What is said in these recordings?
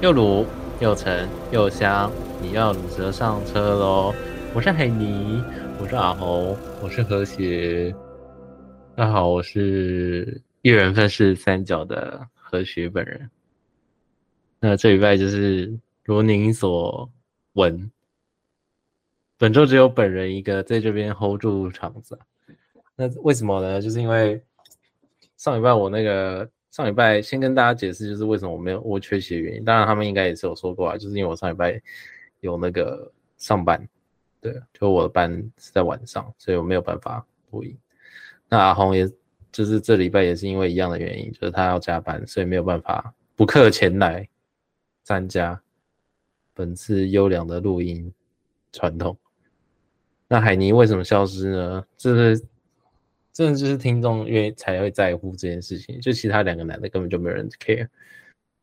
又卤又沉又香，你要卤蛇上车喽！我是海尼，我是阿红，我是和谐。大家好，我是一人分饰三角的和谐本人。那这礼拜就是如您所闻，本周只有本人一个在这边 hold 住场子。那为什么呢？就是因为上礼拜我那个。上礼拜先跟大家解释，就是为什么我没有我缺席的原因。当然，他们应该也是有说过啊，就是因为我上礼拜有那个上班，对，就我的班是在晚上，所以我没有办法录音。那阿红也就是这礼拜也是因为一样的原因，就是他要加班，所以没有办法不客前来参加本次优良的录音传统。那海尼为什么消失呢？就是。真的就是听众因为才会在乎这件事情，就其他两个男的根本就没有人 care。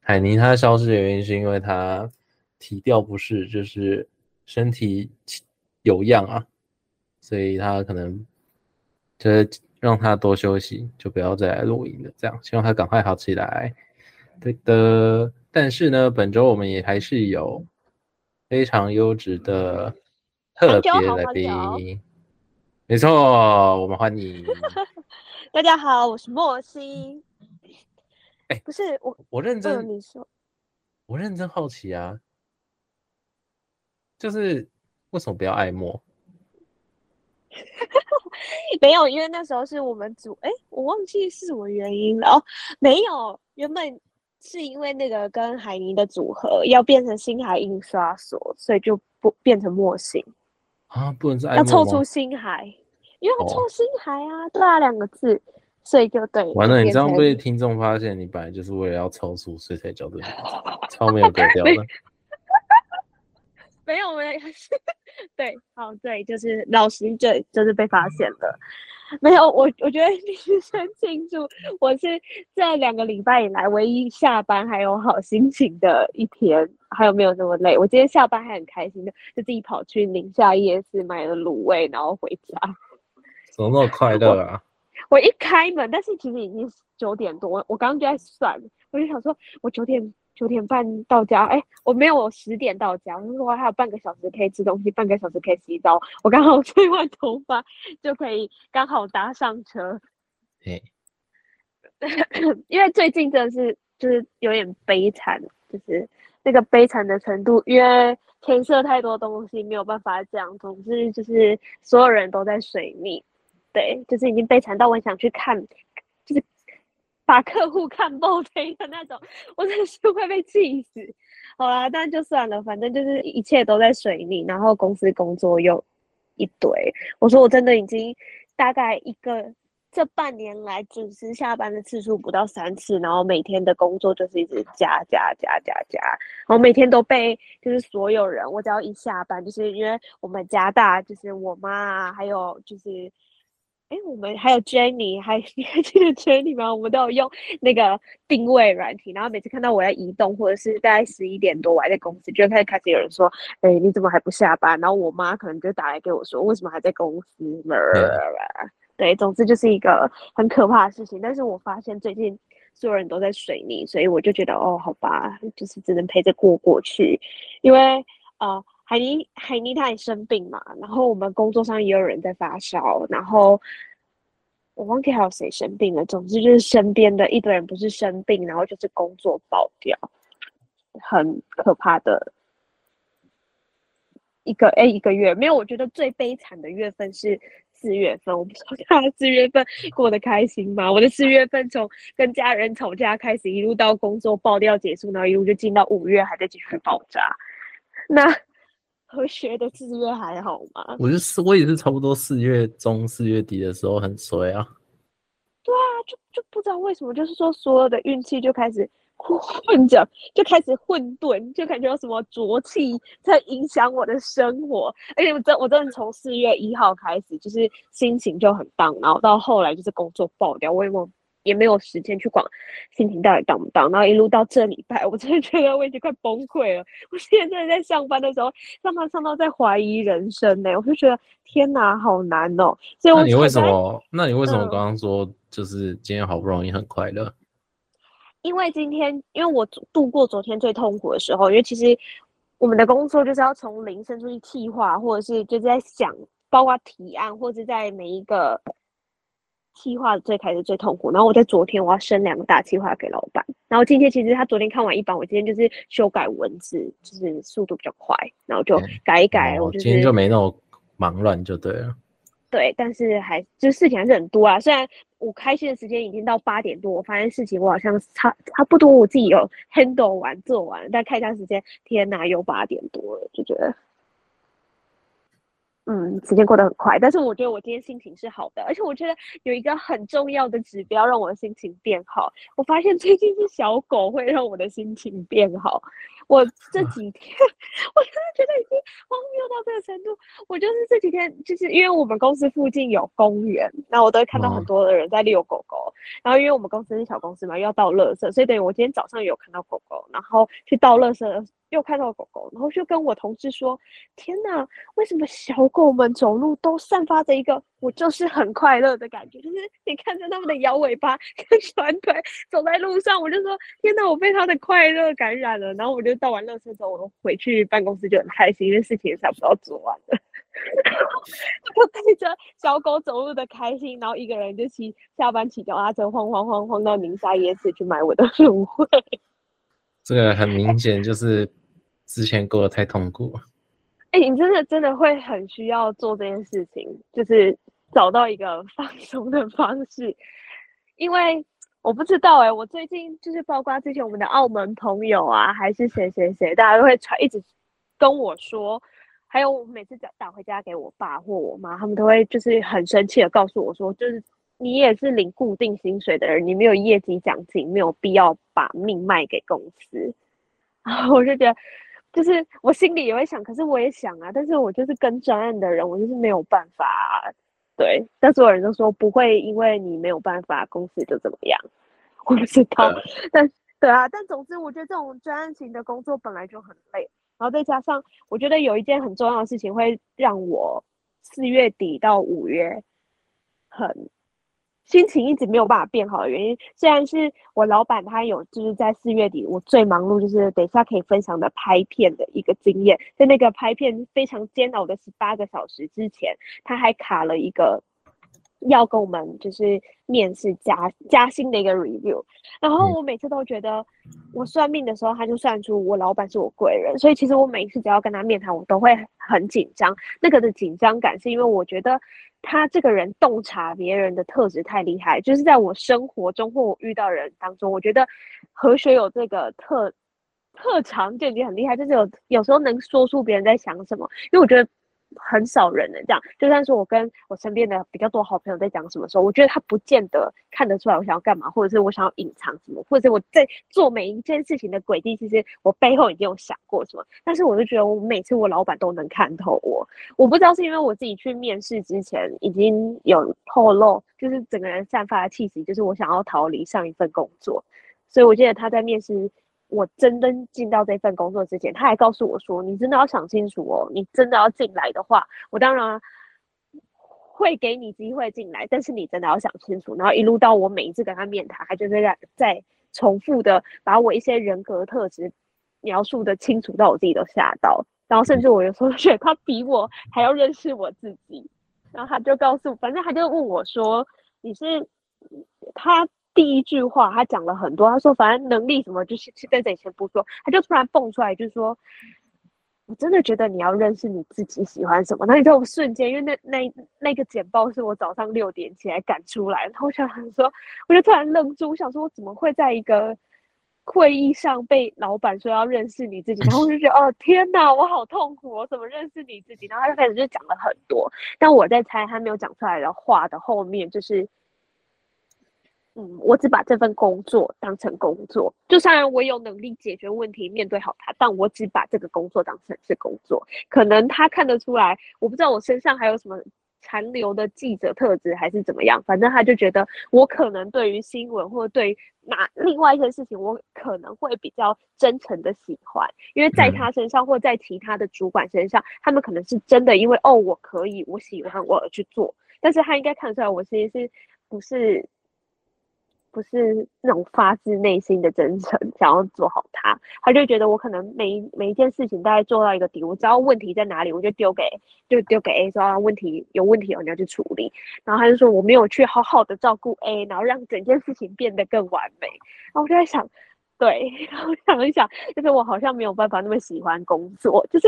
海尼他消失的原因是因为他体调不适，就是身体有恙啊，所以他可能就是让他多休息，就不要再来录音了。这样希望他赶快好起来。对的，但是呢，本周我们也还是有非常优质的特别来宾。没错，我们欢迎。大家好，我是莫西。哎、欸，不是我，我认真。你说，我认真好奇啊，就是为什么不要爱莫？没有，因为那时候是我们组，哎、欸，我忘记是什么原因了。哦，没有，原本是因为那个跟海尼的组合要变成星海印刷所，所以就不变成莫西。啊，不能是爱要凑出星海，因为要凑星海啊，哦、对啊，两个字，所以就对。完了，你这样被听众发现，你本来就是为了要凑数，所以才叫这个，超没有格调的。没有，没有，对，好，对，就是老实，对，就是被发现了。没有，我我觉得你是先庆祝，我是这两个礼拜以来唯一下班还有好心情的一天，还有没有那么累？我今天下班还很开心的，就自己跑去宁夏夜市买了卤味，然后回家。怎么那么快乐啊我？我一开门，但是其实已经九点多，我刚刚就在算，我就想说，我九点。九点半到家，哎、欸，我没有，我十点到家。我说我还有半个小时可以吃东西，半个小时可以洗澡。我刚好 吹完头发，就可以刚好搭上车。对，因为最近真的是就是有点悲惨，就是那个悲惨的程度，因为牵涉太多东西，没有办法讲。总之就是所有人都在水逆，对，就是已经悲惨到我想去看，就是。把客户看爆飞的那种，我真的是会被气死。好啦，但就算了，反正就是一切都在水里，然后公司工作又一堆。我说我真的已经大概一个这半年来准时下班的次数不到三次，然后每天的工作就是一直加加加加加，然后每天都被就是所有人，我只要一下班，就是因为我们家大，就是我妈，还有就是。哎，我们还有 Jenny，还 你还记得 Jenny 吗？我们都有用那个定位软体，然后每次看到我在移动，或者是大概十一点多我还在公司，就开始开始有人说：“哎，你怎么还不下班？”然后我妈可能就打来给我说：“为什么还在公司？” 对，总之就是一个很可怕的事情。但是我发现最近所有人都在水逆，所以我就觉得哦，好吧，就是只能陪着过过去，因为呃。海霓，海霓他也生病嘛，然后我们工作上也有人在发烧，然后我忘记还有谁生病了。总之就是身边的一堆人不是生病，然后就是工作爆掉，很可怕的一个哎一个月。没有，我觉得最悲惨的月份是四月份。我不知道大家四月份过得开心吗？我的四月份从跟家人吵架开始，一路到工作爆掉结束，然后一路就进到五月还在继续爆炸。那。和谐的四月还好吗？我就是我也是差不多四月中四月底的时候很衰啊。对啊，就就不知道为什么，就是说所有的运气就开始混着，就开始混沌，就感觉有什么浊气在影响我的生活。而且我真我真的从四月一号开始，就是心情就很 down，然后到后来就是工作爆掉，我也没也没有时间去管心情到底 down 不 down，然后一路到这礼拜，我真的觉得我已经快崩溃了。我现在真的在上班的时候，上班上到在怀疑人生呢、欸，我就觉得天哪，好难哦、喔。所以我，那你为什么？那你为什么刚刚说就是今天好不容易很快乐？因为今天，因为我度过昨天最痛苦的时候，因为其实我们的工作就是要从零生出去计划，或者是就是在想，包括提案，或者在每一个计划最开始最痛苦。然后我在昨天我要生两个大计划给老板，然后今天其实他昨天看完一版，我今天就是修改文字，就是速度比较快，然后就改一改。我、就是、今天就没那么忙乱就对了。对，但是还就是事情还是很多啊。虽然我开心的时间已经到八点多，我发现事情我好像差差不多我自己有 handle 完做完，但看一下时间，天哪，又八点多了，就觉得。嗯，时间过得很快，但是我觉得我今天心情是好的，而且我觉得有一个很重要的指标让我的心情变好。我发现最近是小狗会让我的心情变好。我 这几天，我真的觉得已经荒谬到这个程度。我就是这几天，就是因为我们公司附近有公园，然后我都会看到很多的人在遛狗狗。然后因为我们公司是小公司嘛，又要倒垃圾，所以等于我今天早上有看到狗狗，然后去倒垃圾。又看到狗狗，然后就跟我同事说：“天哪，为什么小狗们走路都散发着一个我就是很快乐的感觉？就是你看着他们的 摇尾巴跟 短腿走在路上，我就说：天哪，我被它的快乐感染了。然后我就倒完垃圾之后，我回去办公室就很开心，因为事情也差不多做完了。就带着小狗走路的开心，然后一个人就骑下班骑脚踏车晃晃晃晃到宁夏夜市去买我的芦荟。”这个很明显就是之前过得太痛苦了。哎、欸，你真的真的会很需要做这件事情，就是找到一个放松的方式。因为我不知道哎、我最近就是包括之前我们的澳门朋友啊，还是谁谁谁，大家都会传一直跟我说，还有我每次打打回家给我爸或我妈，他们都会就是很生气的告诉我说，就是。你也是领固定薪水的人，你没有业绩奖金，没有必要把命卖给公司。然后我就觉得，就是我心里也会想，可是我也想啊，但是我就是跟专案的人，我就是没有办法。对，但所有人都说不会，因为你没有办法，公司就怎么样。我不知道，但对啊，但总之，我觉得这种专案型的工作本来就很累，然后再加上我觉得有一件很重要的事情会让我四月底到五月很。心情一直没有办法变好的原因，虽然是我老板他有就是在四月底我最忙碌，就是等一下可以分享的拍片的一个经验，在那个拍片非常煎熬的十八个小时之前，他还卡了一个要跟我们就是面试加加薪的一个 review，然后我每次都觉得我算命的时候他就算出我老板是我贵人，所以其实我每一次只要跟他面谈，我都会很紧张，那个的紧张感是因为我觉得。他这个人洞察别人的特质太厉害，就是在我生活中或我遇到人当中，我觉得何学有这个特特长就已经很厉害，就是有有时候能说出别人在想什么，因为我觉得。很少人能这样，就算是我跟我身边的比较多好朋友在讲什么时候，我觉得他不见得看得出来我想要干嘛，或者是我想要隐藏什么，或者是我在做每一件事情的轨迹，其实我背后已经有想过什么。但是我就觉得我每次我老板都能看透我，我不知道是因为我自己去面试之前已经有透露，就是整个人散发的气息，就是我想要逃离上一份工作，所以我记得他在面试。我真正进到这份工作之前，他还告诉我说：“你真的要想清楚哦，你真的要进来的话，我当然会给你机会进来，但是你真的要想清楚。”然后一路到我每一次跟他面谈，他就是在在重复的把我一些人格特质描述的清楚到我自己都吓到，然后甚至我有时候 觉得他比我还要认识我自己。然后他就告诉，反正他就问我说：“你是他？”第一句话，他讲了很多。他说：“反正能力什么，就是在这里先不说。”他就突然蹦出来，就是说：“我真的觉得你要认识你自己喜欢什么。”那你知道，我瞬间，因为那那那个简报是我早上六点起来赶出来，然后我想说，我就突然愣住，我想说，我怎么会在一个会议上被老板说要认识你自己？然后我就觉得，哦天哪，我好痛苦，我怎么认识你自己？然后他就开始就讲了很多，但我在猜他没有讲出来的话的后面就是。嗯，我只把这份工作当成工作，就虽然我有能力解决问题，面对好它，但我只把这个工作当成是工作。可能他看得出来，我不知道我身上还有什么残留的记者特质，还是怎么样。反正他就觉得我可能对于新闻或对哪另外一件事情，我可能会比较真诚的喜欢，因为在他身上或在其他的主管身上，他们可能是真的因为哦，我可以，我喜欢我而去做。但是他应该看出来，我其实是不是。不是那种发自内心的真诚，想要做好它。他就觉得我可能每每一件事情大概做到一个底，我知道问题在哪里，我就丢给就丢给 A 说啊，问题有问题哦，你要去处理。然后他就说我没有去好好的照顾 A，然后让整件事情变得更完美。然后我就在想，对，然后想一想，就是我好像没有办法那么喜欢工作，就是。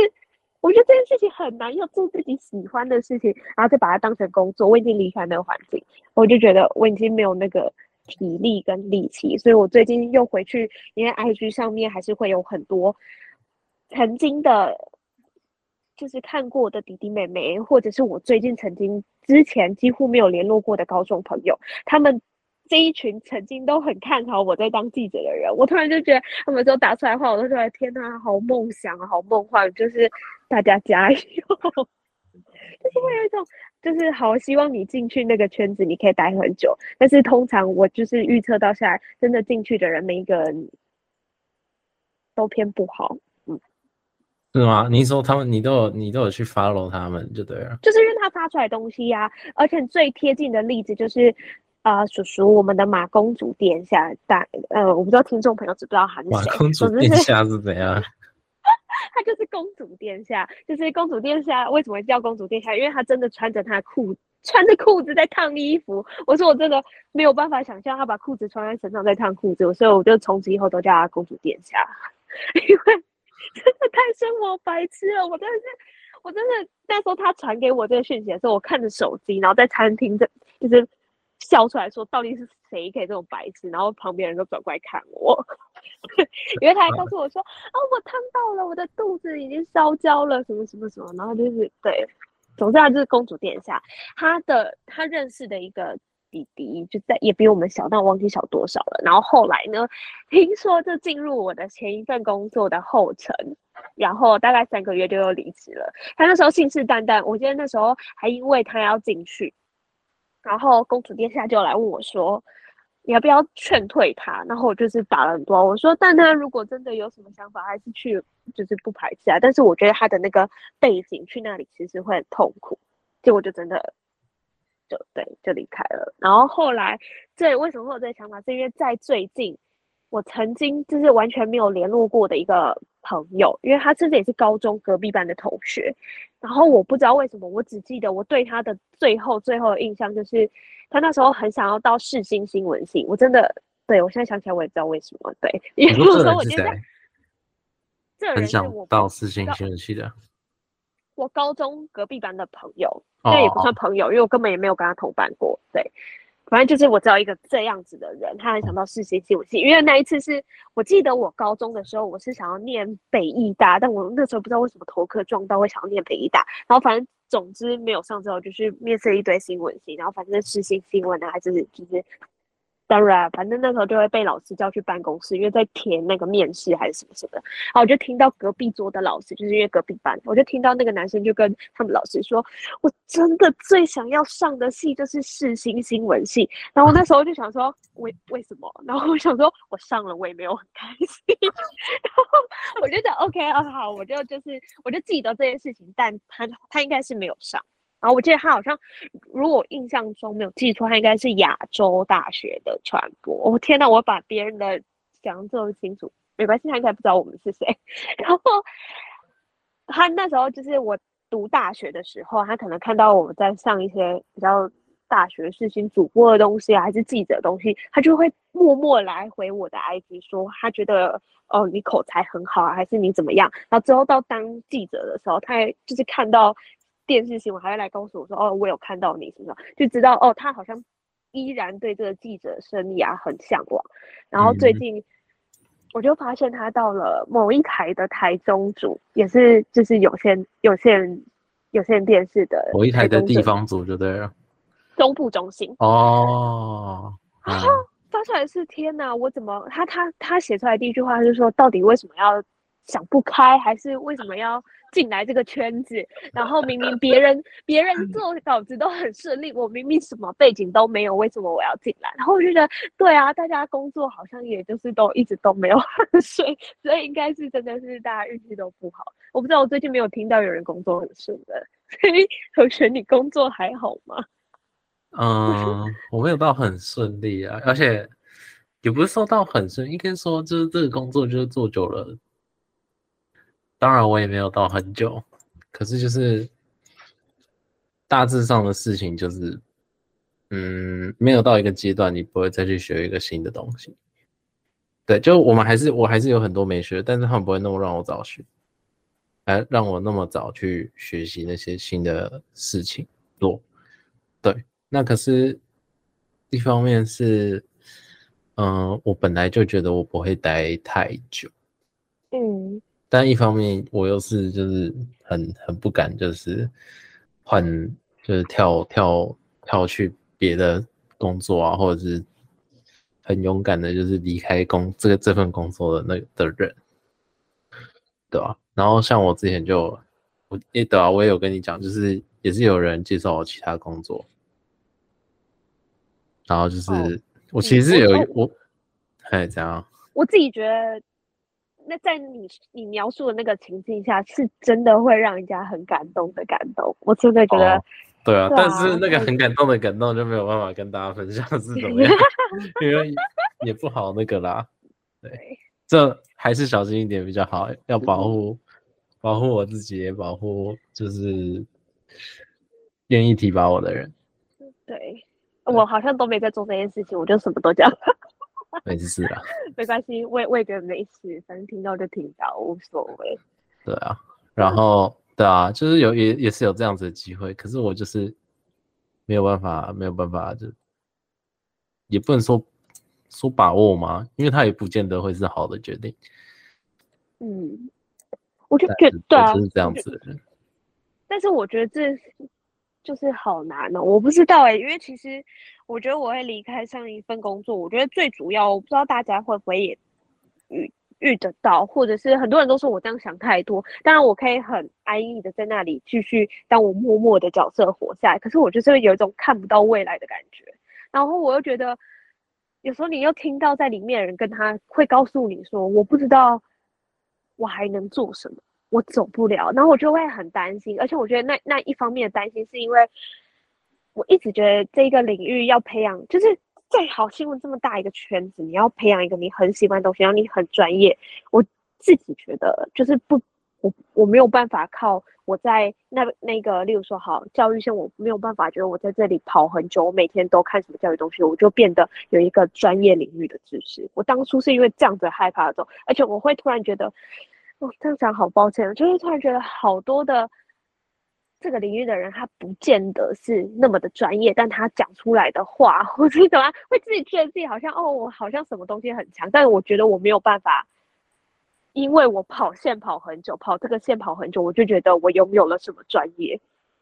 我觉得这件事情很难，要做自己喜欢的事情，然后再把它当成工作。我已经离开那个环境，我就觉得我已经没有那个体力跟力气，所以我最近又回去，因为 IG 上面还是会有很多曾经的，就是看过的弟弟妹妹，或者是我最近曾经之前几乎没有联络过的高中朋友，他们。这一群曾经都很看好我在当记者的人，我突然就觉得他们都打出来话，我都觉得天呐，好梦想，好梦幻，就是大家加油，就是会有一种，就是好希望你进去那个圈子，你可以待很久。但是通常我就是预测到下来，真的进去的人，每一个人都偏不好，嗯，是吗？你说他们，你都有你都有去 follow 他们就对了，就是因为他发出来东西呀、啊，而且最贴近的例子就是。啊、呃，叔叔，我们的马公主殿下，大呃，我不知道听众朋友知不知道他是谁？马公主殿下是怎样？他就是公主殿下，就是公主殿下。为什么叫公主殿下？因为他真的穿着他的裤，穿着裤子在烫衣服。我说我真的没有办法想象他把裤子穿在身上在烫裤子，所以我就从此以后都叫他公主殿下，因为真的太生活白痴了。我真的是，我真的那时候他传给我这个讯息的时候，我看着手机，然后在餐厅这就是。笑出来说，到底是谁给这种白痴？然后旁边人都转过来看我，因为他还告诉我说：“啊，我烫到了，我的肚子已经烧焦了，什么什么什么。”然后就是对，总之他就是公主殿下，他的他认识的一个弟弟就在也比我们小，但我忘记小多少了。然后后来呢，听说就进入我的前一份工作的后尘，然后大概三个月就又离职了。他那时候信誓旦旦，我记得那时候还因为他要进去。然后公主殿下就来问我说：“你要不要劝退他？”然后我就是打了很多，我说：“但他如果真的有什么想法，还是去，就是不排斥啊。但是我觉得他的那个背景去那里其实会很痛苦。”结果就真的就对，就离开了。然后后来这为什么会有这个想法？是因为在最近，我曾经就是完全没有联络过的一个朋友，因为他甚至也是高中隔壁班的同学。然后我不知道为什么，我只记得我对他的最后最后的印象就是，他那时候很想要到世新新闻系。我真的，对，我现在想起来我也不知道为什么。对，因为有时候我现在，这人是我到世新新闻系的。我高中隔壁班的朋友，那也不算朋友，因为我根本也没有跟他同班过。对。反正就是我知道一个这样子的人，他很想到世新新闻系，因为那一次是我记得我高中的时候，我是想要念北艺大，但我那时候不知道为什么头壳撞到会想要念北艺大，然后反正总之没有上之后，就是面试一堆新闻系，然后反正世新新闻的还是就是。当然，反正那时候就会被老师叫去办公室，因为在填那个面试还是什么什么的。然后我就听到隔壁桌的老师，就是因为隔壁班，我就听到那个男生就跟他们老师说：“我真的最想要上的系就是世新新闻系。”然后我那时候就想说：“ 为为什么？”然后我想说：“我上了，我也没有很开心。”然后我就想：“OK 啊，好，我就就是我就记得这件事情，但他他应该是没有上。”然后我记得他好像，如果印象中没有记错，他应该是亚洲大学的传播。我、天呐，我把别人的讲这么清楚，没关系，他应该不知道我们是谁。然后他那时候就是我读大学的时候，他可能看到我在上一些比较大学事情主播的东西啊，还是记者的东西，他就会默默来回我的 IG 说，他觉得哦你口才很好啊，还是你怎么样？然后之后到当记者的时候，他也就是看到。电视新闻还会来告诉我说：“哦，我有看到你，什么就知道哦，他好像依然对这个记者生涯很向往。然后最近我就发现他到了某一台的台中组，也是就是有线有线有线电视的某一台的地方组就对了，中部中心哦。然后发出来是天哪，我怎么他他他写出来第一句话就是说，到底为什么要想不开，还是为什么要？”进来这个圈子，然后明明别人别人做稿子都很顺利，我明明什么背景都没有，为什么我要进来？然后我觉得，对啊，大家工作好像也就是都一直都没有 很顺，所以应该是真的是大家运气都不好。我不知道，我最近没有听到有人工作很顺的，所以同学，你工作还好吗？嗯，我没有到很顺利啊，而且也不是说到很顺，应该说就是这个工作就是做久了。当然我也没有到很久，可是就是大致上的事情就是，嗯，没有到一个阶段，你不会再去学一个新的东西。对，就我们还是我还是有很多没学，但是他们不会那么让我早学，来让我那么早去学习那些新的事情做。对，那可是，一方面是，嗯、我本来就觉得我不会待太久，嗯，但一方面我又是就是很很不敢，就是换就是跳跳跳去别的工作啊，或者是。很勇敢的，就是离开工这个这份工作的那的人，对吧、啊？然后像我之前就，我也对啊，我也有跟你讲，就是也是有人介绍我其他工作，然后就是、哦、我其实是有我，哎，这样？我自己觉得，那在你你描述的那个情境下，是真的会让人家很感动的感动。我真的觉得。哦对啊，对啊，但是那个很感动的感动就没有办法跟大家分享是怎么样，因为 也不好那个啦。对，这还是小心一点比较好，要保护保护我自己，也保护就是愿意提拔我的人。对，我好像都没在做这件事情，我就什么都讲。没事啊，没关系，我也我也觉得没事，反正听到就听到，无所谓。对啊，然后。对啊，就是有也也是有这样子的机会，可是我就是没有办法，没有办法，就也不能说说把握嘛，因为他也不见得会是好的决定。嗯，我就觉得对啊，就是这样子的人。但是我觉得这就是好难哦，我不知道哎、因为其实我觉得我会离开上一份工作，我觉得最主要，我不知道大家会不会也遇。遇得到，或者是很多人都说我这样想太多。当然，我可以很安逸的在那里继续当我默默的角色活下来。可是我就是有一种看不到未来的感觉。然后我又觉得，有时候你又听到在里面的人跟他会告诉你说：“我不知道我还能做什么，我走不了。”然后我就会很担心。而且我觉得那那一方面的担心是因为我一直觉得这个领域要培养，就是。再好，新闻这么大一个圈子，你要培养一个你很喜欢的东西，然后你很专业。我自己觉得就是不，我我没有办法靠我在那那个，例如说好教育线，我没有办法觉得我在这里跑很久，我每天都看什么教育东西，我就变得有一个专业领域的知识。我当初是因为这样子害怕的走，而且我会突然觉得，哦，这样讲好抱歉，就是突然觉得好多的。这个领域的人，他不见得是那么的专业，但他讲出来的话，或者怎么，会自己觉得自己好像哦，我好像什么东西很强，但是我觉得我没有办法，因为我跑线跑很久，跑这个线跑很久，我就觉得我拥有了什么专业，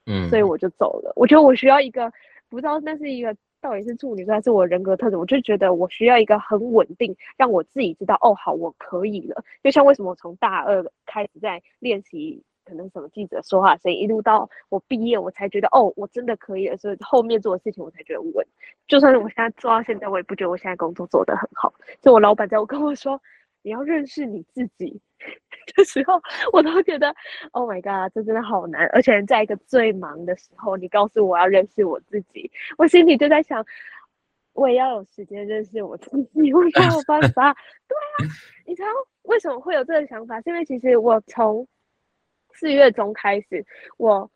嗯，所以我就走了。我觉得我需要一个，不知道那是一个到底是处女座还是我人格特质，我就觉得我需要一个很稳定，让我自己知道哦，好，我可以了。就像为什么我从大二开始在练习。可能什么记者说话，声音一路到我毕业，我才觉得哦，我真的可以了。所以后面做的事情，我才觉得稳。就算是我现在做到现在，我也不觉得我现在工作做得很好。就我老板在我跟我说你要认识你自己 的时候，我都觉得 Oh my God，这真的好难。而且在一个最忙的时候，你告诉我要认识我自己，我心里就在想，我也要有时间认识我自己，我没有办法。对啊，你知道为什么会有这个想法？是因为其实我从四月中开始，我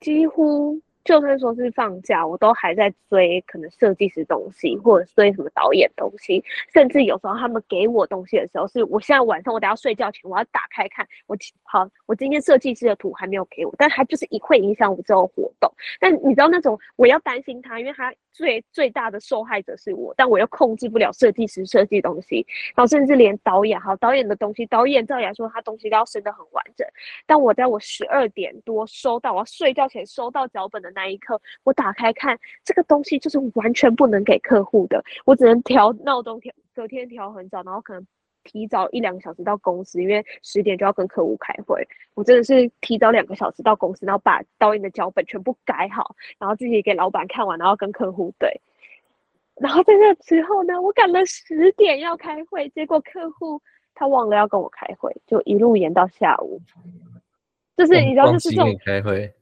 几乎。就算说是放假，我都还在追可能设计师东西，或者追什么导演东西，甚至有时候他们给我东西的时候，是我现在晚上我等下睡觉前我要打开看，我好，我今天设计师的图还没有给我，但他就是一会影响我之后活动。但你知道那种我要担心他，因为他最最大的受害者是我，但我又控制不了设计师设计东西，然后甚至连导演，好，导演的东西，导演照理来说他东西都要升得很完整，但我在我十二点多收到，我要睡觉前收到脚本的。那一刻，我打开看这个东西，就是完全不能给客户的。我只能调闹钟调，隔天调很早，然后可能提早一两个小时到公司，因为十点就要跟客户开会。我真的是提早两个小时到公司，然后把导演的脚本全部改好，然后自己给老板看完，然后跟客户对。然后在那之后呢，我赶了十点要开会，结果客户他忘了要跟我开会，就一路延到下午。就是你知道，就是这种开会。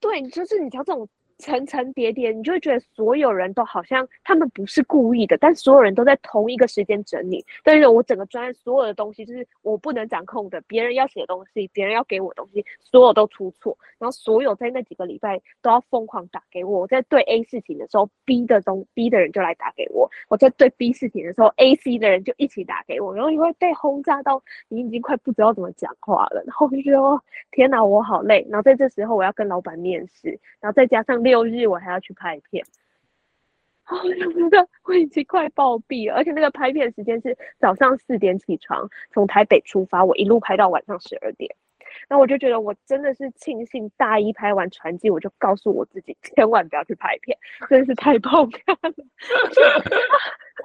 对，就是你知道这种层层叠叠，你就会觉得所有人都好像他们不是故意的，但所有人都在同一个时间整理。但是我整个专业所有的东西就是我不能掌控的，别人要写东西，别人要给我东西，所有都出错。然后所有在那几个礼拜都要疯狂打给我。我在对 A 事情的时候，B 的东 B 的人就来打给我；我在对 B 事情的时候，A、C 的人就一起打给我。然后因为被轰炸到你已经快不知道怎么讲话了，然后就觉得天哪，我好累。然后在这时候我要跟老板面试，然后再加上。六日我还要去拍片，我觉得我已经快暴毙了，而且那个拍片时间是早上四点起床，从台北出发，我一路拍到晚上十二点。那我就觉得我真的是庆幸大一拍完传记，我就告诉我自己千万不要去拍片，真的是太爆肝了。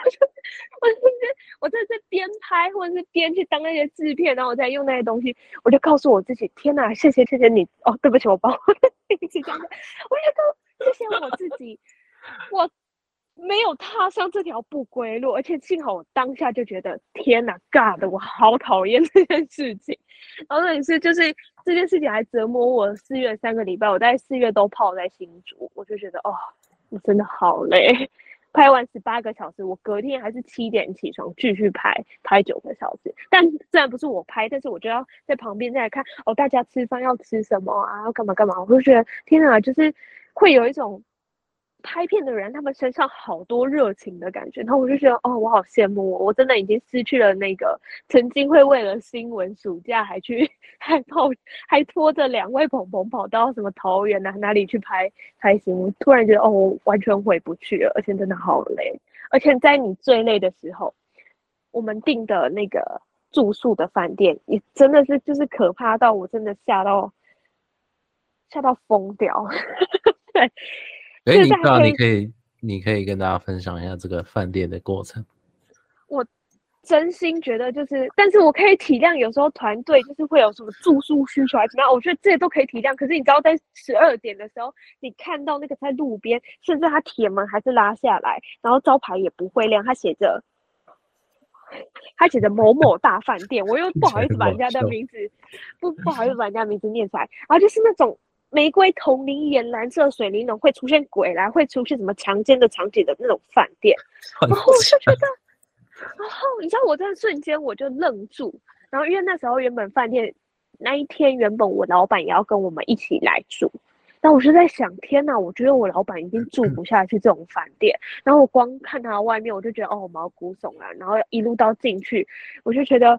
我就 我就是我在这边拍，或者是边去当那些制片，然后我再用那些东西，我就告诉我自己，天哪，谢谢谢谢你哦，对不起，我把我的名字讲的，我也告谢谢我自己，我没有踏上这条不归路，而且幸好我当下就觉得，天哪，God，我好讨厌这件事情，然后也是就是这件事情还折磨我四月三个礼拜，我在四月都泡在新竹，我就觉得哦，我真的好累。拍完十八个小时，我隔天还是七点起床继续拍，拍九个小时。但虽然不是我拍，但是我就要在旁边再看哦，大家吃饭要吃什么啊？要干嘛干嘛？我就觉得天哪，就是会有一种。拍片的人，他们身上好多热情的感觉，然后我就觉得，哦，我好羡慕我，我真的已经失去了那个曾经会为了新闻暑假还去还跑还拖着两位朋朋跑到什么桃园啊哪里去拍拍新闻，突然觉得，哦，完全回不去了，而且真的好累，而且在你最累的时候，我们订的那个住宿的饭店也真的是就是可怕到我真的吓到吓到疯掉，对。哎，你知道你可以，你可以跟大家分享一下这个饭店的过程。我真心觉得就是，但是我可以体谅，有时候团队就是会有什么住宿需求还是怎么样，我觉得这些都可以体谅。可是你知道，在十二点的时候，你看到那个在路边，甚至他铁门还是拉下来，然后招牌也不会亮，他写着，他写着某某大饭店，我又不好意思把人家的 名字，不不好意思把人家名字念出来，然后就是那种。玫瑰铜铃眼蓝色水玲珑会出现鬼来，会出现什么强奸的场景的那种饭店，然后我就觉得，然后你知道我在瞬间我就愣住，然后因为那时候原本饭店那一天原本我老板也要跟我们一起来住，但我就在想，天哪，我觉得我老板已经住不下去这种饭店，然后我光看他外面我就觉得哦毛骨悚然，然后一路到进去我就觉得。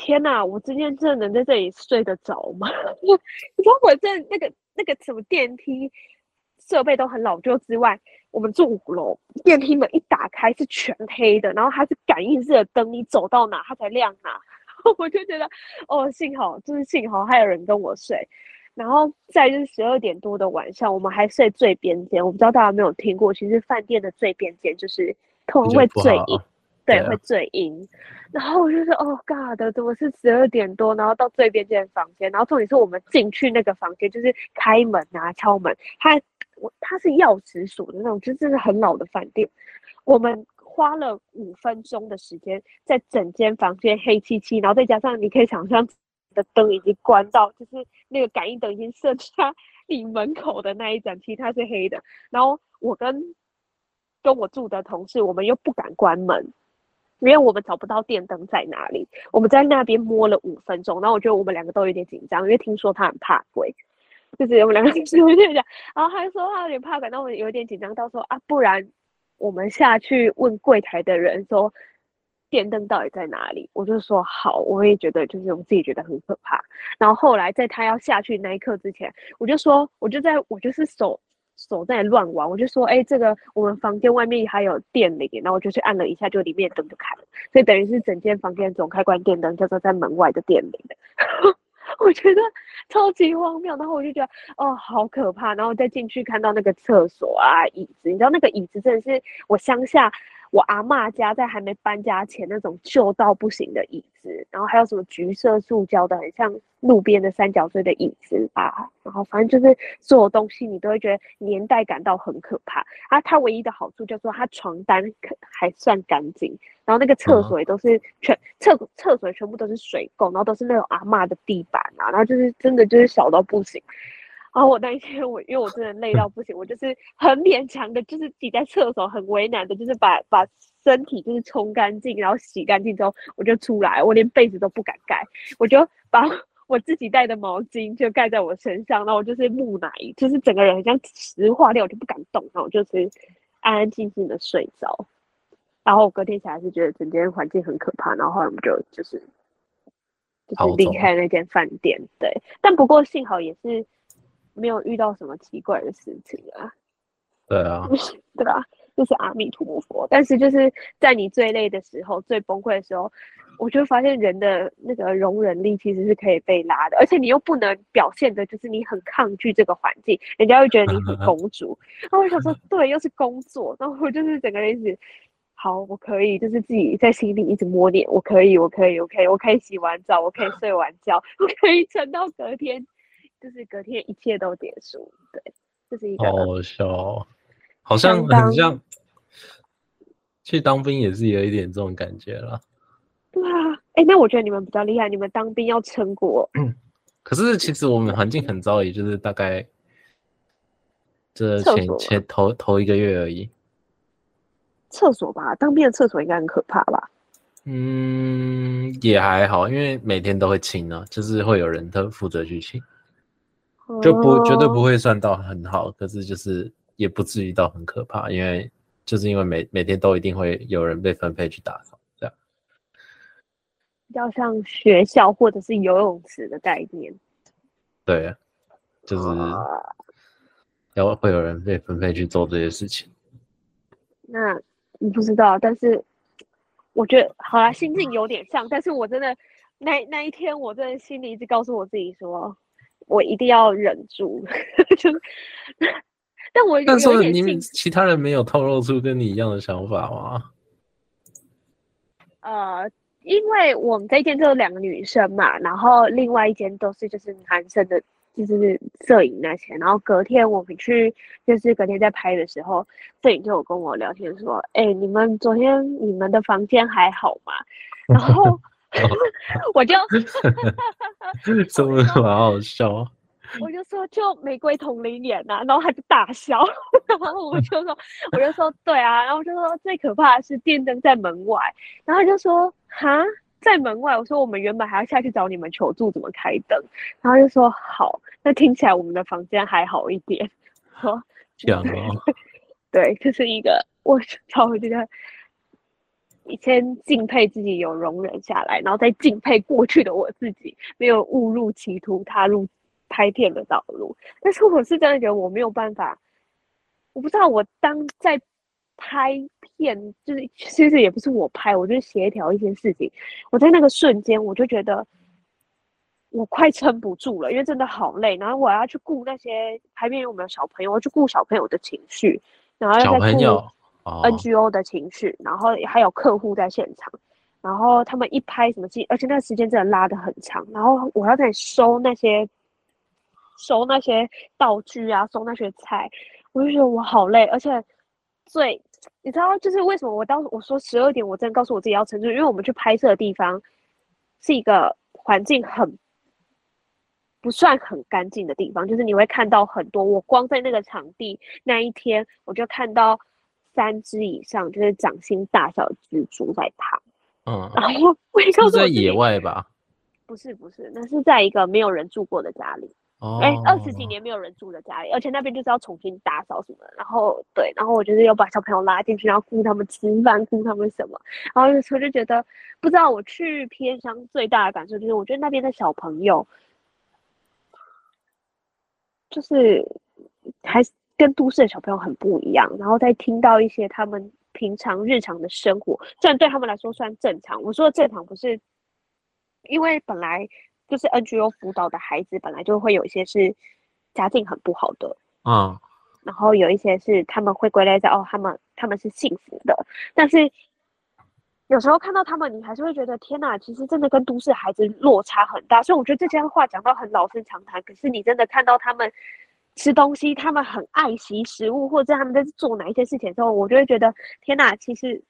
天呐，我今天真的能在这里睡得着吗？你知道我这那个那个什么电梯设备都很老旧之外，我们住五楼，电梯门一打开是全黑的，然后它是感应式的灯，你走到哪它才亮哪。我就觉得哦，幸好就是幸好还有人跟我睡。然后再就是十二点多的晚上，我们还睡最边间。我不知道大家有没有听过，其实饭店的最边间就是可能会最阴。对，会最阴，然后我就说，哦，God，怎么是十二点多，然后到最边间房间，然后重点是我们进去那个房间，就是开门啊，敲门，它我它是钥匙锁的那种，就真的很老的饭店。我们花了五分钟的时间，在整间房间黑漆漆，然后再加上你可以想象的灯已经关到，就是那个感应灯已经设在 你门口的那一盏，其他是黑的。然后我跟跟我住的同事，我们又不敢关门。因为我们找不到电灯在哪里，我们在那边摸了五分钟，然后我觉得我们两个都有点紧张，因为听说他很怕鬼，就是我们两个就是有点讲，然后他就说他有点怕鬼，那我们有点紧张，到时候啊，不然我们下去问柜台的人说电灯到底在哪里？我就说好，我也觉得就是我自己觉得很可怕。然后后来在他要下去那一刻之前，我就说我就在我就是手。手在乱玩，我就说，哎、欸，这个我们房间外面还有电铃，然后我就去按了一下，就里面灯就开了，所以等于是整间房间总开关电灯叫做在门外的电铃，我觉得超级荒谬，然后我就觉得哦，好可怕，然后再进去看到那个厕所啊，椅子，你知道那个椅子真的是我乡下。我阿嬷家在还没搬家前那种旧到不行的椅子，然后还有什么橘色塑胶的，很像路边的三角锥的椅子啊，然后反正就是所有东西你都会觉得年代感到很可怕啊。它唯一的好处就是说它床单可还算干净，然后那个厕所也都是全厕厕所全部都是水垢，然后都是那种阿嬷的地板啊，然后就是真的就是小到不行。然后我那一天我因为我真的累到不行，我就是很勉强的，就是挤在厕所很为难的，就是把把身体就是冲干净，然后洗干净之后我就出来，我连被子都不敢盖，我就把我自己带的毛巾就盖在我身上，然后我就是木乃伊，就是整个人很像石化掉，我就不敢动，然后我就是安安静静的睡着。然后我隔天起来是觉得整间环境很可怕，然后后来我们就就是就是离开那间饭店，对。但不过幸好也是没有遇到什么奇怪的事情啊。对啊，对吧？就是阿弥陀佛。但是就是在你最累的时候、最崩溃的时候，我就发现人的那个容忍力其实是可以被拉的，而且你又不能表现的就是你很抗拒这个环境，人家会觉得你很公主。然后我想说，对，又是工作，然后我就是整个人一直。好，我可以，就是自己在心里一直默念，我可以，我可以，我可以，我可以洗完澡，我可以睡完觉，我可以撑到隔天，就是隔天一切都结束。对，这是一个好笑，好像很像去当兵也是有一点这种感觉了。对啊，哎、欸，那我觉得你们比较厉害，你们当兵要撑过。可是其实我们环境很糟，也就是大概 这前前头头一个月而已。厕所吧，当兵的厕所应该很可怕吧？嗯，也还好，因为每天都会清呢、啊，就是会有人他负责去清，哦、就不绝对不会算到很好，可是就是也不至于到很可怕，因为就是因为每每天都一定会有人被分配去打扫，这样。比较像学校或者是游泳池的概念。对，就是要会有人被分配去做这些事情。那。你不知道，但是我觉得好啦，心境有点像，但是我真的那那一天，我真的心里一直告诉我自己说，我一定要忍住，就，但我但是你们其他人没有透露出跟你一样的想法吗？呃，因为我们这一间就有两个女生嘛，然后另外一间都是就是男生的。就是摄影那些，然后隔天我们去，就是隔天在拍的时候，摄影就有跟我聊天说：“哎、欸，你们昨天你们的房间还好吗？”然后 我就，真的蛮好笑。我就说就玫瑰同龄眼呐，然后他就大笑，然后我就说我就说对啊，然后我就说最可怕的是电灯在门外，然后他就说哈。在门外，我说我们原本还要下去找你们求助怎么开灯，然后就说好，那听起来我们的房间还好一点。说这样哦？对，这、就是一个我超觉得，以前敬佩自己有容忍下来，然后再敬佩过去的我自己没有误入歧途，踏入拍片的道路。但是我是真的觉得我没有办法，我不知道我当在。拍片就是，其实也不是我拍，我就是协调一些事情。我在那个瞬间，我就觉得我快撑不住了，因为真的好累。然后我要去顾那些拍片我们的小朋友，我要去顾小朋友的情绪，然后要再顾 NGO 的情绪，然后还有客户在现场，然后他们一拍什么戏，而且那个时间真的拉得很长。然后我要在收那些收那些道具啊，收那些菜，我就觉得我好累，而且最。你知道，就是为什么我当我说十二点，我真的告诉我自己要撑住，因为我们去拍摄的地方是一个环境很不算很干净的地方，就是你会看到很多。我光在那个场地那一天，我就看到三只以上，就是掌心大小的蜘蛛在躺。嗯，然后我告诉我在野外吧？不是不是，那是在一个没有人住过的家里。哎，二十几年没有人住的家里，而且那边就是要重新打扫什么的。然后对，然后我就是要把小朋友拉进去，然后顾他们吃饭，顾他们什么。然后我就觉得，不知道我去偏乡最大的感受就是，我觉得那边的小朋友，就是还跟都市的小朋友很不一样。然后再听到一些他们平常日常的生活，这样对他们来说算正常。我说的正常不是，因为本来。就是 NGO 辅导的孩子，本来就会有一些是家境很不好的，嗯，然后有一些是他们会归类在哦，他们他们是幸福的，但是有时候看到他们，你还是会觉得天哪，其实真的跟都市孩子落差很大。所以我觉得这些话讲到很老生常谈，可是你真的看到他们吃东西，他们很爱惜食物，或者他们在做哪一些事情的时候，我就会觉得天哪，其实。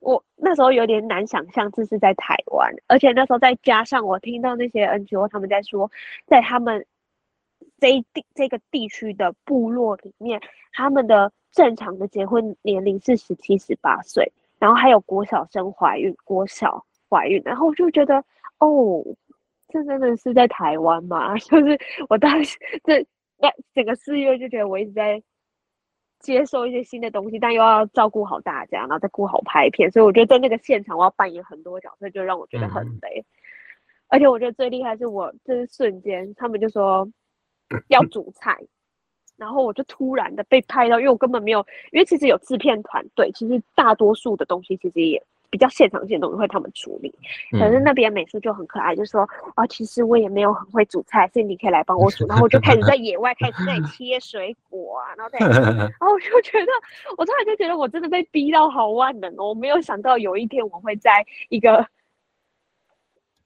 我那时候有点难想象这是在台湾，而且那时候再加上我听到那些 NGO 他们在说，在他们这一地这个地区的部落里面，他们的正常的结婚年龄是十七、十八岁，然后还有国小生怀孕，国小怀孕，然后我就觉得，哦，这真的是在台湾吗？就是我当时这那整个四月就觉得我一直在接受一些新的东西，但又要照顾好大家，然后再顾好拍片，所以我觉得在那个现场我要扮演很多角色，就让我觉得很累。嗯、而且我觉得最厉害是我这是瞬间，他们就说 要煮菜。然后我就突然的被拍到，因为我根本没有，因为其实有制片团队，其实大多数的东西其实也比较现场性的东西会他们处理，可是那边美术就很可爱，就说啊，其实我也没有很会煮菜，所以你可以来帮我煮。然后我就开始在野外开始在 切水果啊，然后在，然后我就觉得，我突然就觉得我真的被逼到好万能哦，我没有想到有一天我会在一个。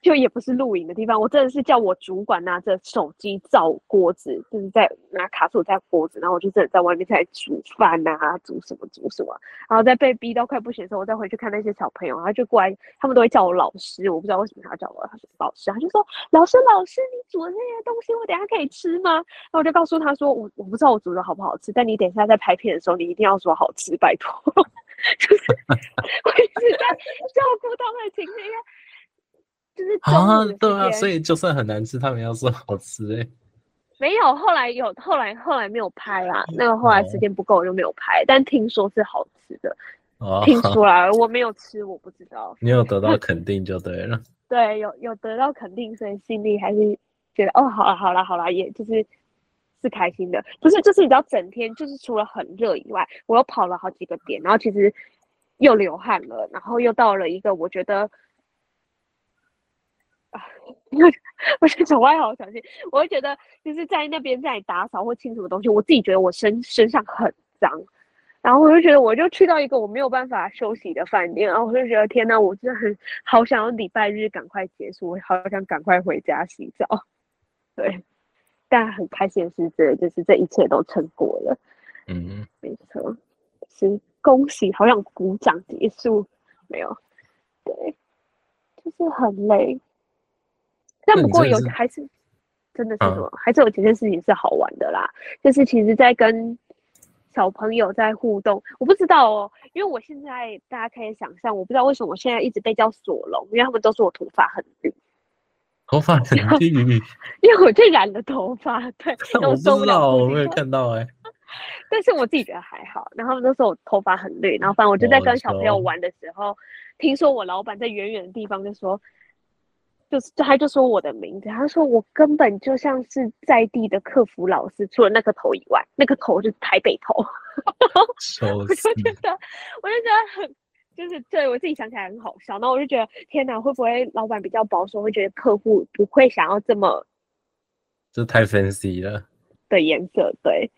就也不是露营的地方，我真的是叫我主管拿着手机照锅子，就是在拿卡数在锅子，然后我就真的在外面在煮饭啊，煮什么煮什么，然后在被逼到快不行的时候，我再回去看那些小朋友，然后就过来，他们都会叫我老师，我不知道为什么他叫我老师，他就说老师老师，你煮的那些东西我等下可以吃吗？然后我就告诉他说，我我不知道我煮的好不好吃，但你等一下在拍片的时候，你一定要说好吃，拜托，就是 我一直在照顾他们的情绪。就是啊，对啊，所以就算很难吃，他们要说好吃哎、欸。没有，后来有，后来后来没有拍啦。那个后来时间不够，我就没有拍。哦、但听说是好吃的，哦、听说啦，我没有吃，我不知道。你有得到 肯定就对了。对，有有得到肯定，所以心里还是觉得哦，好了好了好了，也就是是开心的。不是，就是你知道，整天就是除了很热以外，我又跑了好几个点，然后其实又流汗了，然后又到了一个我觉得。啊，因为我是从外好小心，我会觉得就是在那边在打扫或清什么东西，我自己觉得我身身上很脏，然后我就觉得我就去到一个我没有办法休息的饭店，然后我就觉得天哪，我真的很好想要礼拜日赶快结束，我好想赶快回家洗澡。对，但很开心的是，这就是这一切都成果了。嗯，没错，是恭喜，好想鼓掌结束，没有，对，就是很累。但不过有还是真的是什么，啊、还是有几件事情是好玩的啦。就是其实，在跟小朋友在互动，我不知道哦，因为我现在大家可以想象，我不知道为什么我现在一直被叫索隆，因为他们都说我头发很绿，头发很绿，因为我就染了头发，对，我不知道，我没有看到哎、欸，但是我自己觉得还好。然后他们都说我头发很绿，然后反正我就在跟小朋友玩的时候，听说我老板在远远的地方就说。就是，他就说我的名字，他说我根本就像是在地的客服老师，除了那个头以外，那个头就是台北头。我就觉得，我就觉得很，就是对我自己想起来很好笑。然后我就觉得，天哪，会不会老板比较保守，会觉得客户不会想要这么，这太 fancy 了的颜色？对，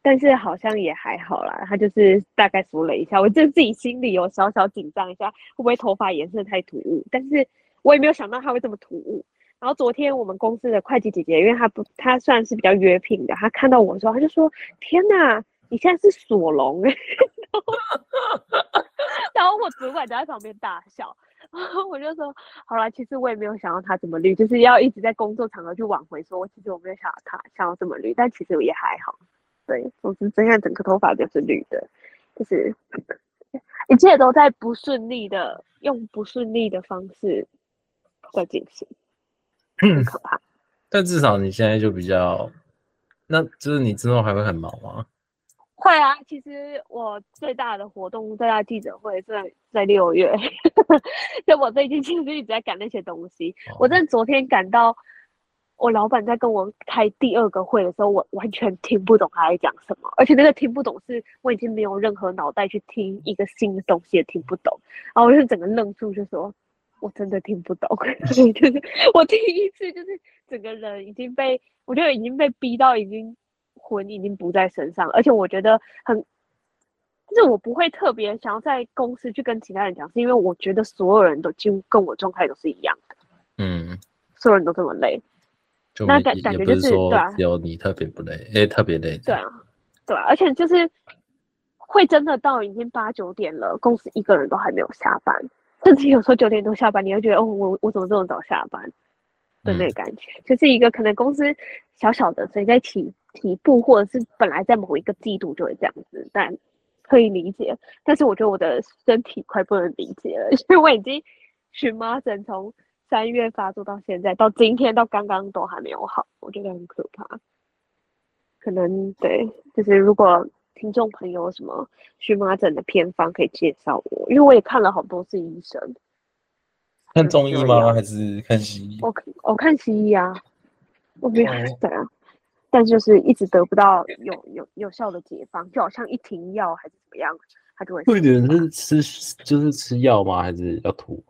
但是好像也还好啦。他就是大概说了一下，我就自己心里有小小紧张一下，会不会头发颜色太突兀？但是。我也没有想到他会这么突兀。然后昨天我们公司的会计姐姐，因为她不，她算是比较约聘的，她看到我的时候，她就说：“天哪，你现在是索隆！” 然后我主管就在旁边大笑。然后我就说：“好了，其实我也没有想到他这么绿，就是要一直在工作场合去挽回，说我其实我没有想到他想要这么绿，但其实我也还好。对，总之现在整个头发就是绿的，就是 一切都在不顺利的，用不顺利的方式。”在进行，很可怕。但至少你现在就比较，那就是你之后还会很忙吗？会啊，其实我最大的活动，最大的记者会在在六月。就我最近其实一直在赶那些东西。哦、我在昨天赶到，我老板在跟我开第二个会的时候，我完全听不懂他在讲什么，而且那个听不懂是我已经没有任何脑袋去听一个新的东西，也听不懂。然后我就整个愣住，就说。我真的听不懂，就是我第一次，就是整个人已经被，我觉得已经被逼到，已经魂已经不在身上，而且我觉得很，就是我不会特别想要在公司去跟其他人讲，是因为我觉得所有人都几乎跟我状态都是一样的，嗯，所有人都这么累，那感感觉就是对啊，只有你特别不累，哎、欸，特别累，对啊，对啊，而且就是会真的到已经八九点了，公司一个人都还没有下班。甚至有时候九点多下班，你会觉得哦，我我怎么这么早下班？的那个感觉，嗯、就是一个可能公司小小的，所以在起起步或者是本来在某一个季度就会这样子，但可以理解。但是我觉得我的身体快不能理解了，因为我已经荨麻疹从三月发作到现在，到今天到刚刚都还没有好，我觉得很可怕。可能对，就是如果听众朋友什么荨麻疹的偏方可以介绍我，因为我也看了好多次医生。看中医吗？还是看西医？我我看西医啊，我不要对啊，但就是一直得不到有有有效的解方，就好像一停药还是怎么样，他就会。会的人是吃就是吃药吗？还是要吐？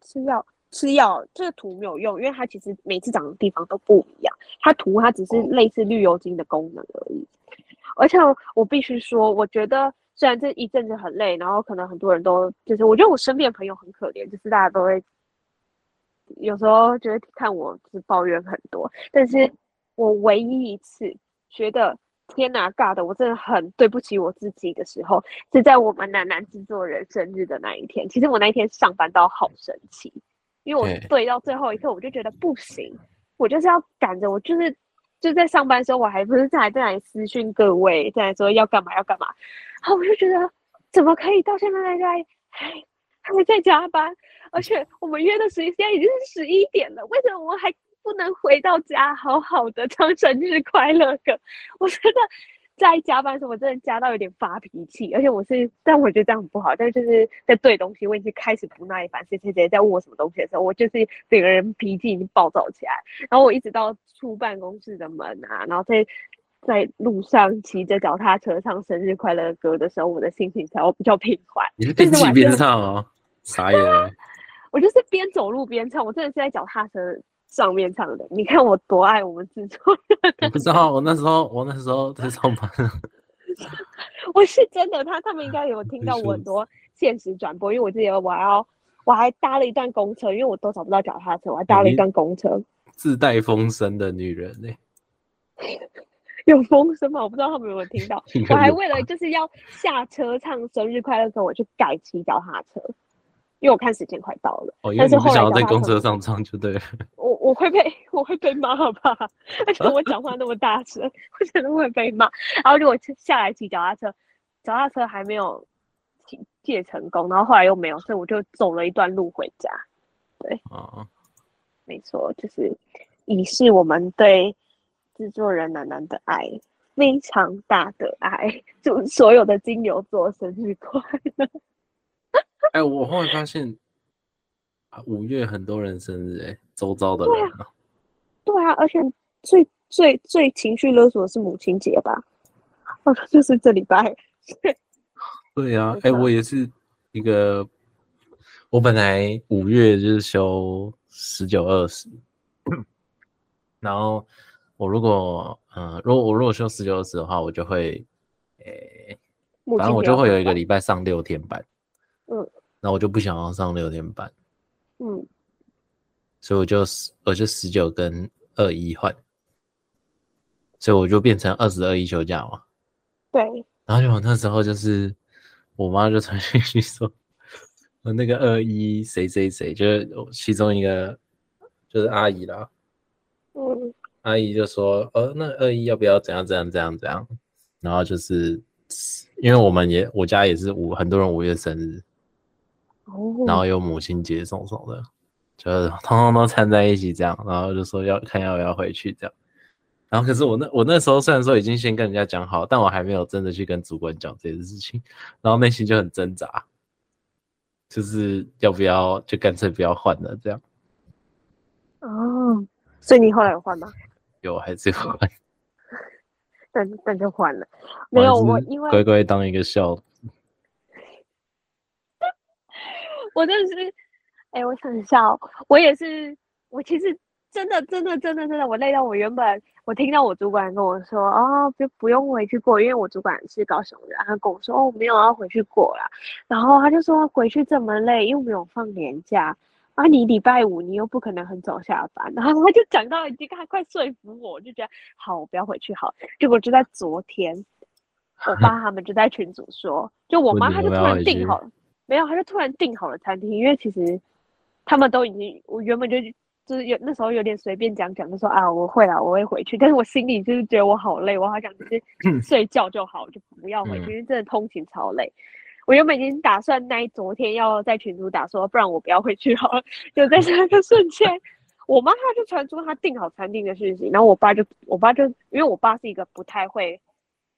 吃药吃药，这个涂没有用，因为它其实每次长的地方都不一样，它涂它只是类似绿油精的功能而已。而且我必须说，我觉得。虽然这一阵子很累，然后可能很多人都就是，我觉得我身边的朋友很可怜，就是大家都会有时候觉得看我是抱怨很多，但是我唯一一次觉得天哪尬的，我真的很对不起我自己的时候，是在我们楠楠制作人生日的那一天。其实我那一天上班到好生气，因为我对到最后一刻，我就觉得不行，我就是要赶着，我就是。就在上班的时候，我还不是在在那里私讯各位，在说要干嘛要干嘛，然后我就觉得怎么可以到现在还在还还在加班，而且我们约的时间已经是十一点了，为什么我还不能回到家好好的 唱生日快乐歌？我觉得。在加班的时候，我真的加到有点发脾气，而且我是，但我觉得这样很不好。但是就是在对东西，我已经开始不耐烦，谁谁谁在问我什么东西的时候，我就是整个人脾气已经暴躁起来。然后我一直到出办公室的门啊，然后在在路上骑着脚踏车唱生日快乐歌的时候，我的心情才会比较平缓。你是边骑边唱哦？啥呀？我就是边走路边唱，我真的是在脚踏车。上面唱的，你看我多爱我们制作人。我不知道，我那时候我那时候在上班。我是真的，他他们应该有听到我很多现实转播，因为我记得我还要我还搭了一段公车，因为我都找不到脚踏车，我还搭了一段公车。自带风声的女人呢、欸？有风声吗？我不知道他们有没有听到。我还为了就是要下车唱生日快乐歌，我去改骑脚踏车。因为我看时间快到了，哦，因为你不想要在公车上唱就对了。我我会被我会被骂吧，而且我讲话那么大声，我真的会被骂。然后如果下来骑脚踏车，脚踏车还没有骑借成功，然后后来又没有，所以我就走了一段路回家。对，哦，没错，就是以示我们对制作人楠楠的爱，非常大的爱，祝所有的金牛座生日快乐。哎、欸，我后来发现，五月很多人生日，哎，周遭的人啊，对啊，而且最最最情绪勒索的是母亲节吧？哦，就是这礼拜。对啊，哎、欸，我也是一个，我本来五月就是休十九二十，然后我如果，嗯，如果我如果休十九二十的话，我就会，哎、欸，反正我就会有一个礼拜上六天班，嗯。那我就不想要上六天班，嗯，所以我就我就十九跟二一换，所以我就变成二十二一休假嘛。对。然后就我那时候就是我妈就传讯息说，我那个二一谁谁谁，就是其中一个就是阿姨啦，嗯，阿姨就说，呃，那二一要不要怎样怎样怎样怎样？然后就是因为我们也我家也是五很多人五月生日。然后有母亲节送送的，就是通通都掺在一起这样，然后就说要看要不要回去这样。然后可是我那我那时候虽然说已经先跟人家讲好，但我还没有真的去跟主管讲这件事情，然后内心就很挣扎，就是要不要就干脆不要换了这样。哦，所以你后来有换吗？有还是有换？但但就换了，没有我因为乖乖当一个笑。我真的是，哎、欸，我想笑。我也是，我其实真的，真的，真的，真的，我累到我原本，我听到我主管跟我说，哦，不，不用回去过，因为我主管是高雄人，他跟我说，哦，没有要回去过啦。然后他就说，回去这么累，又没有放年假，啊，你礼拜五你又不可能很早下班，然后他就讲到已经快快说服我，我就觉得好，我不要回去好。结果就在昨天，我 爸他们就在群组说，就我妈她就突然定好了。没有，他就突然订好了餐厅，因为其实他们都已经，我原本就就是有那时候有点随便讲讲，就说啊我会啦，我会回去，但是我心里就是觉得我好累，我好想就是睡觉就好，就不要回去，因为真的通勤超累。我原本已经打算那一昨天要在群组打说，不然我不要回去好了。就在那个瞬间，我妈她就传出她订好餐厅的讯息，然后我爸就我爸就因为我爸是一个不太会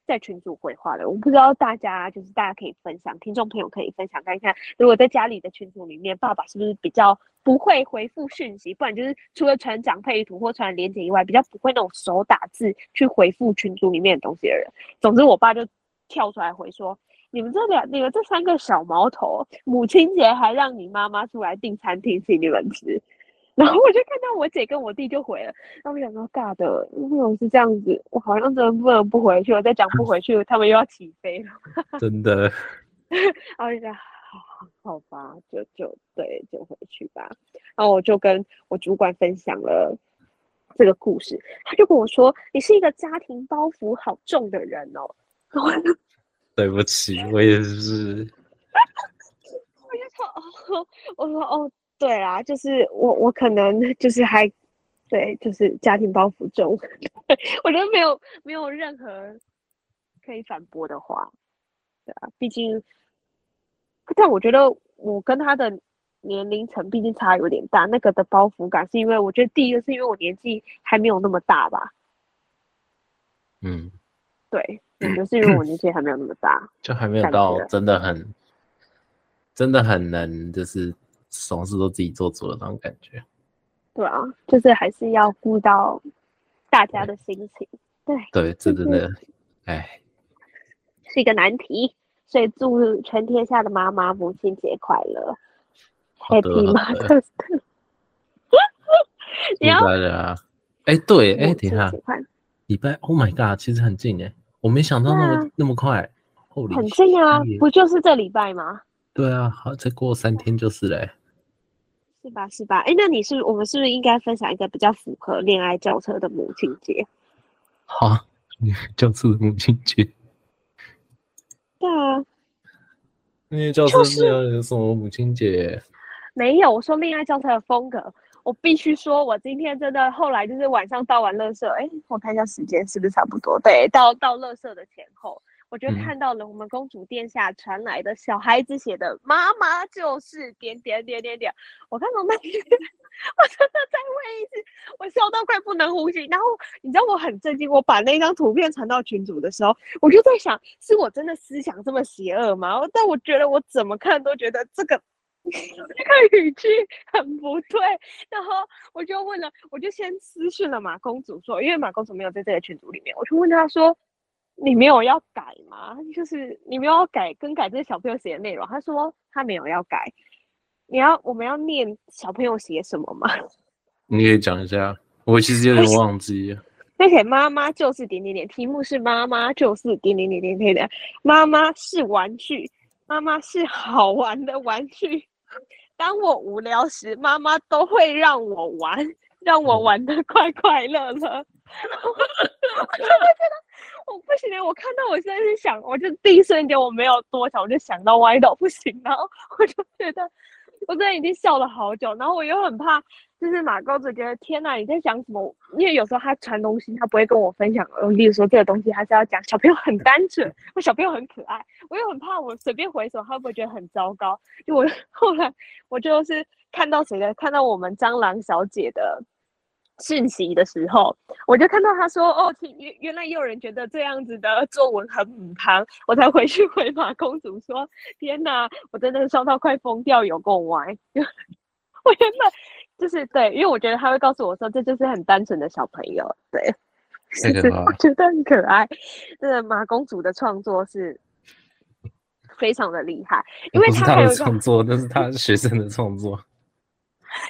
在群组回话的，我不知道大家就是大家可以分享，听众朋友可以分享看一看，如果在家里的群组里面，爸爸是不是比较不会回复讯息，不然就是除了传长配图或传连结以外，比较不会那种手打字去回复群组里面的东西的人。总之，我爸就跳出来回说。你们这两，你们这三个小毛头，母亲节还让你妈妈出来订餐厅请你们吃，然后我就看到我姐跟我弟就回了，然后我想说尬的，为什么是这样子？我好像真的不能不回去，我再讲不回去，他们又要起飞了。真的。然后我就想，好，好吧，就就对，就回去吧。然后我就跟我主管分享了这个故事，他就跟我说：“你是一个家庭包袱好重的人哦。”。对不起，我也是。我就说哦，我说哦，对啦，就是我，我可能 就是还对，就是家庭包袱重。我觉得没有没有任何可以反驳的话，对啊，毕竟，但我觉得我跟他的年龄层毕竟差有点大，那个的包袱感是因为我觉得第一个是因为我年纪还没有那么大吧。嗯，对。我觉得是因为我年纪还没有那么大，就还没有到真的很，真的很能就是什么事都自己做主的那种感觉。对啊，就是还是要顾到大家的心情。对对，这真的，哎，是一个难题。所以祝全天下的妈妈母亲节快乐，Happy Mother's Day！祝大家，哎，对，哎，等一下，礼拜，Oh my God，其实很近哎。我没想到那么、啊、那么快，很近啊，不就是这礼拜吗？对啊，好，再过三天就是嘞，是吧？是吧？哎，那你是我们是不是应该分享一个比较符合恋爱轿车的母亲节？好、啊，就是母亲节。对啊，那些轿车是要有什么母亲节？没有，我说恋爱轿车的风格。我必须说，我今天真的后来就是晚上倒完垃圾，哎，我看一下时间是不是差不多？对，到到垃圾的前后，我就看到了我们公主殿下传来的小孩子写的“妈妈就是点点点点点”，我看到那句，我真的在位置，我笑到快不能呼吸。然后你知道我很震惊，我把那张图片传到群组的时候，我就在想，是我真的思想这么邪恶吗？但我觉得我怎么看都觉得这个。这个语气很不对，然后我就问了，我就先私讯了马公主说，因为马公主没有在这个群组里面，我就问她说：“你没有要改吗？就是你没有要改更改这个小朋友写的内容？”他说他没有要改。你要我们要念小朋友写什么吗？你可以讲一下，我其实有点忘记。那写妈妈就是点点点，题目是妈妈就是点点点点点点，妈妈是玩具，妈妈是好玩的玩具。当我无聊时，妈妈都会让我玩，让我玩的快快乐乐。我真的觉得我不行了，我看到我现在是想，我就第一瞬间我没有多想，我就想到歪倒不行，然后我就觉得。我真的已经笑了好久，然后我又很怕，就是马公子觉得天哪，你在讲什么？因为有时候他传东西，他不会跟我分享。例如说这个东西，他是要讲小朋友很单纯，我小朋友很可爱，我又很怕我随便回首，他会不会觉得很糟糕？就我 后来我就是看到谁的，看到我们蟑螂小姐的。讯息的时候，我就看到他说：“哦，原原来也有人觉得这样子的 作文很母汤。”我才回去回马公主说：“天哪，我真的笑到快疯掉，有够歪。”我原本就是对，因为我觉得他会告诉我说，这就是很单纯的小朋友，对，是 我觉得很可爱。这个马公主的创作是非常的厉害，因为他，他的创作，那是他学生的创作。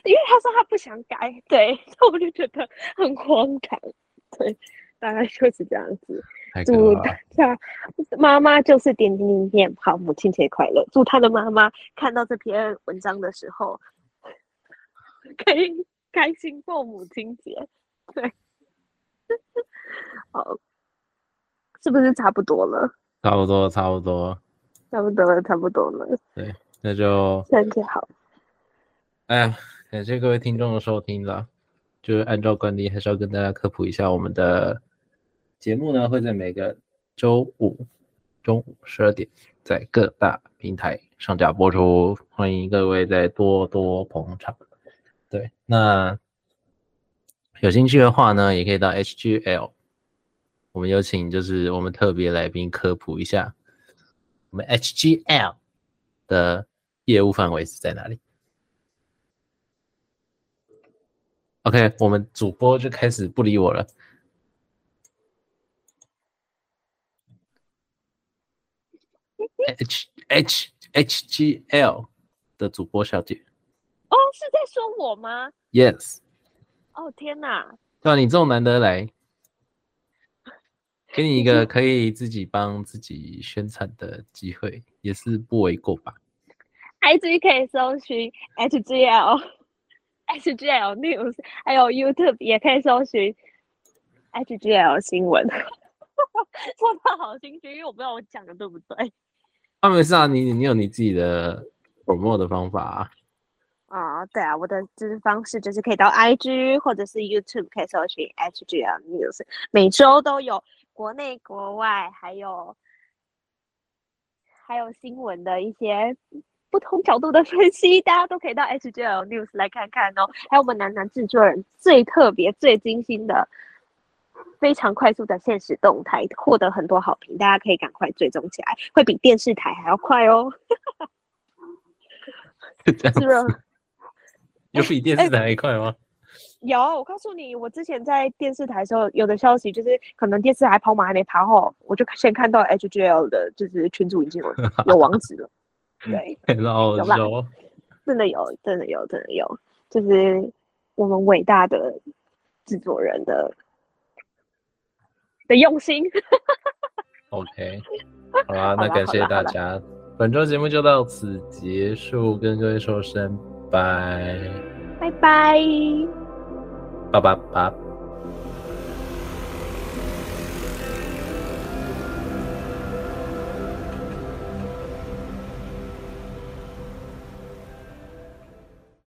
因为他说他不想改，对，我就觉得很荒唐，对，大概就是这样子。祝大家妈妈就是点点点点，好，母亲节快乐！祝他的妈妈看到这篇文章的时候，可以开心过母亲节。对，好，是不是差不多了？差不多，差不多，差不多了，差不多了。对，那就三姐好。哎。感谢各位听众的收听啦。就是按照惯例，还是要跟大家科普一下，我们的节目呢会在每个周五中午十二点在各大平台上架播出，欢迎各位再多多捧场。对，那有兴趣的话呢，也可以到 HGL，我们有请就是我们特别来宾科普一下，我们 HGL 的业务范围是在哪里？OK，我们主播就开始不理我了。H H H G L 的主播小姐，哦，是在说我吗？Yes。哦天哪！对啊，你这种难得来，给你一个可以自己帮自己宣传的机会，也是不为过吧？IG 可以搜寻 H G L。HGL News，还有 YouTube 也可以搜寻 HGL 新闻。说到好心虚，因为我不知道我讲的对不对。啊，没事啊，你你有你自己的 promote 的方法啊。啊、哦，对啊，我的支持方式就是可以到 IG 或者是 YouTube 可以搜寻 HGL News，每周都有国内国外还有还有新闻的一些。不同角度的分析，大家都可以到 HGL News 来看看哦。还有我们南南制作人最特别、最精心的、非常快速的现实动态，获得很多好评，大家可以赶快追踪起来，会比电视台还要快哦。是 这样子，有比电视台还快吗？欸欸、有，我告诉你，我之前在电视台的时候，有的消息就是可能电视台跑马还没跑好，我就先看到 HGL 的就是群主已经有 有网址了。对，然后有真的有，真的有，真的有，就是我们伟大的制作人的的用心。OK，好啦，那感谢大家，本周节目就到此结束，跟各位说声拜，拜拜，拜拜拜。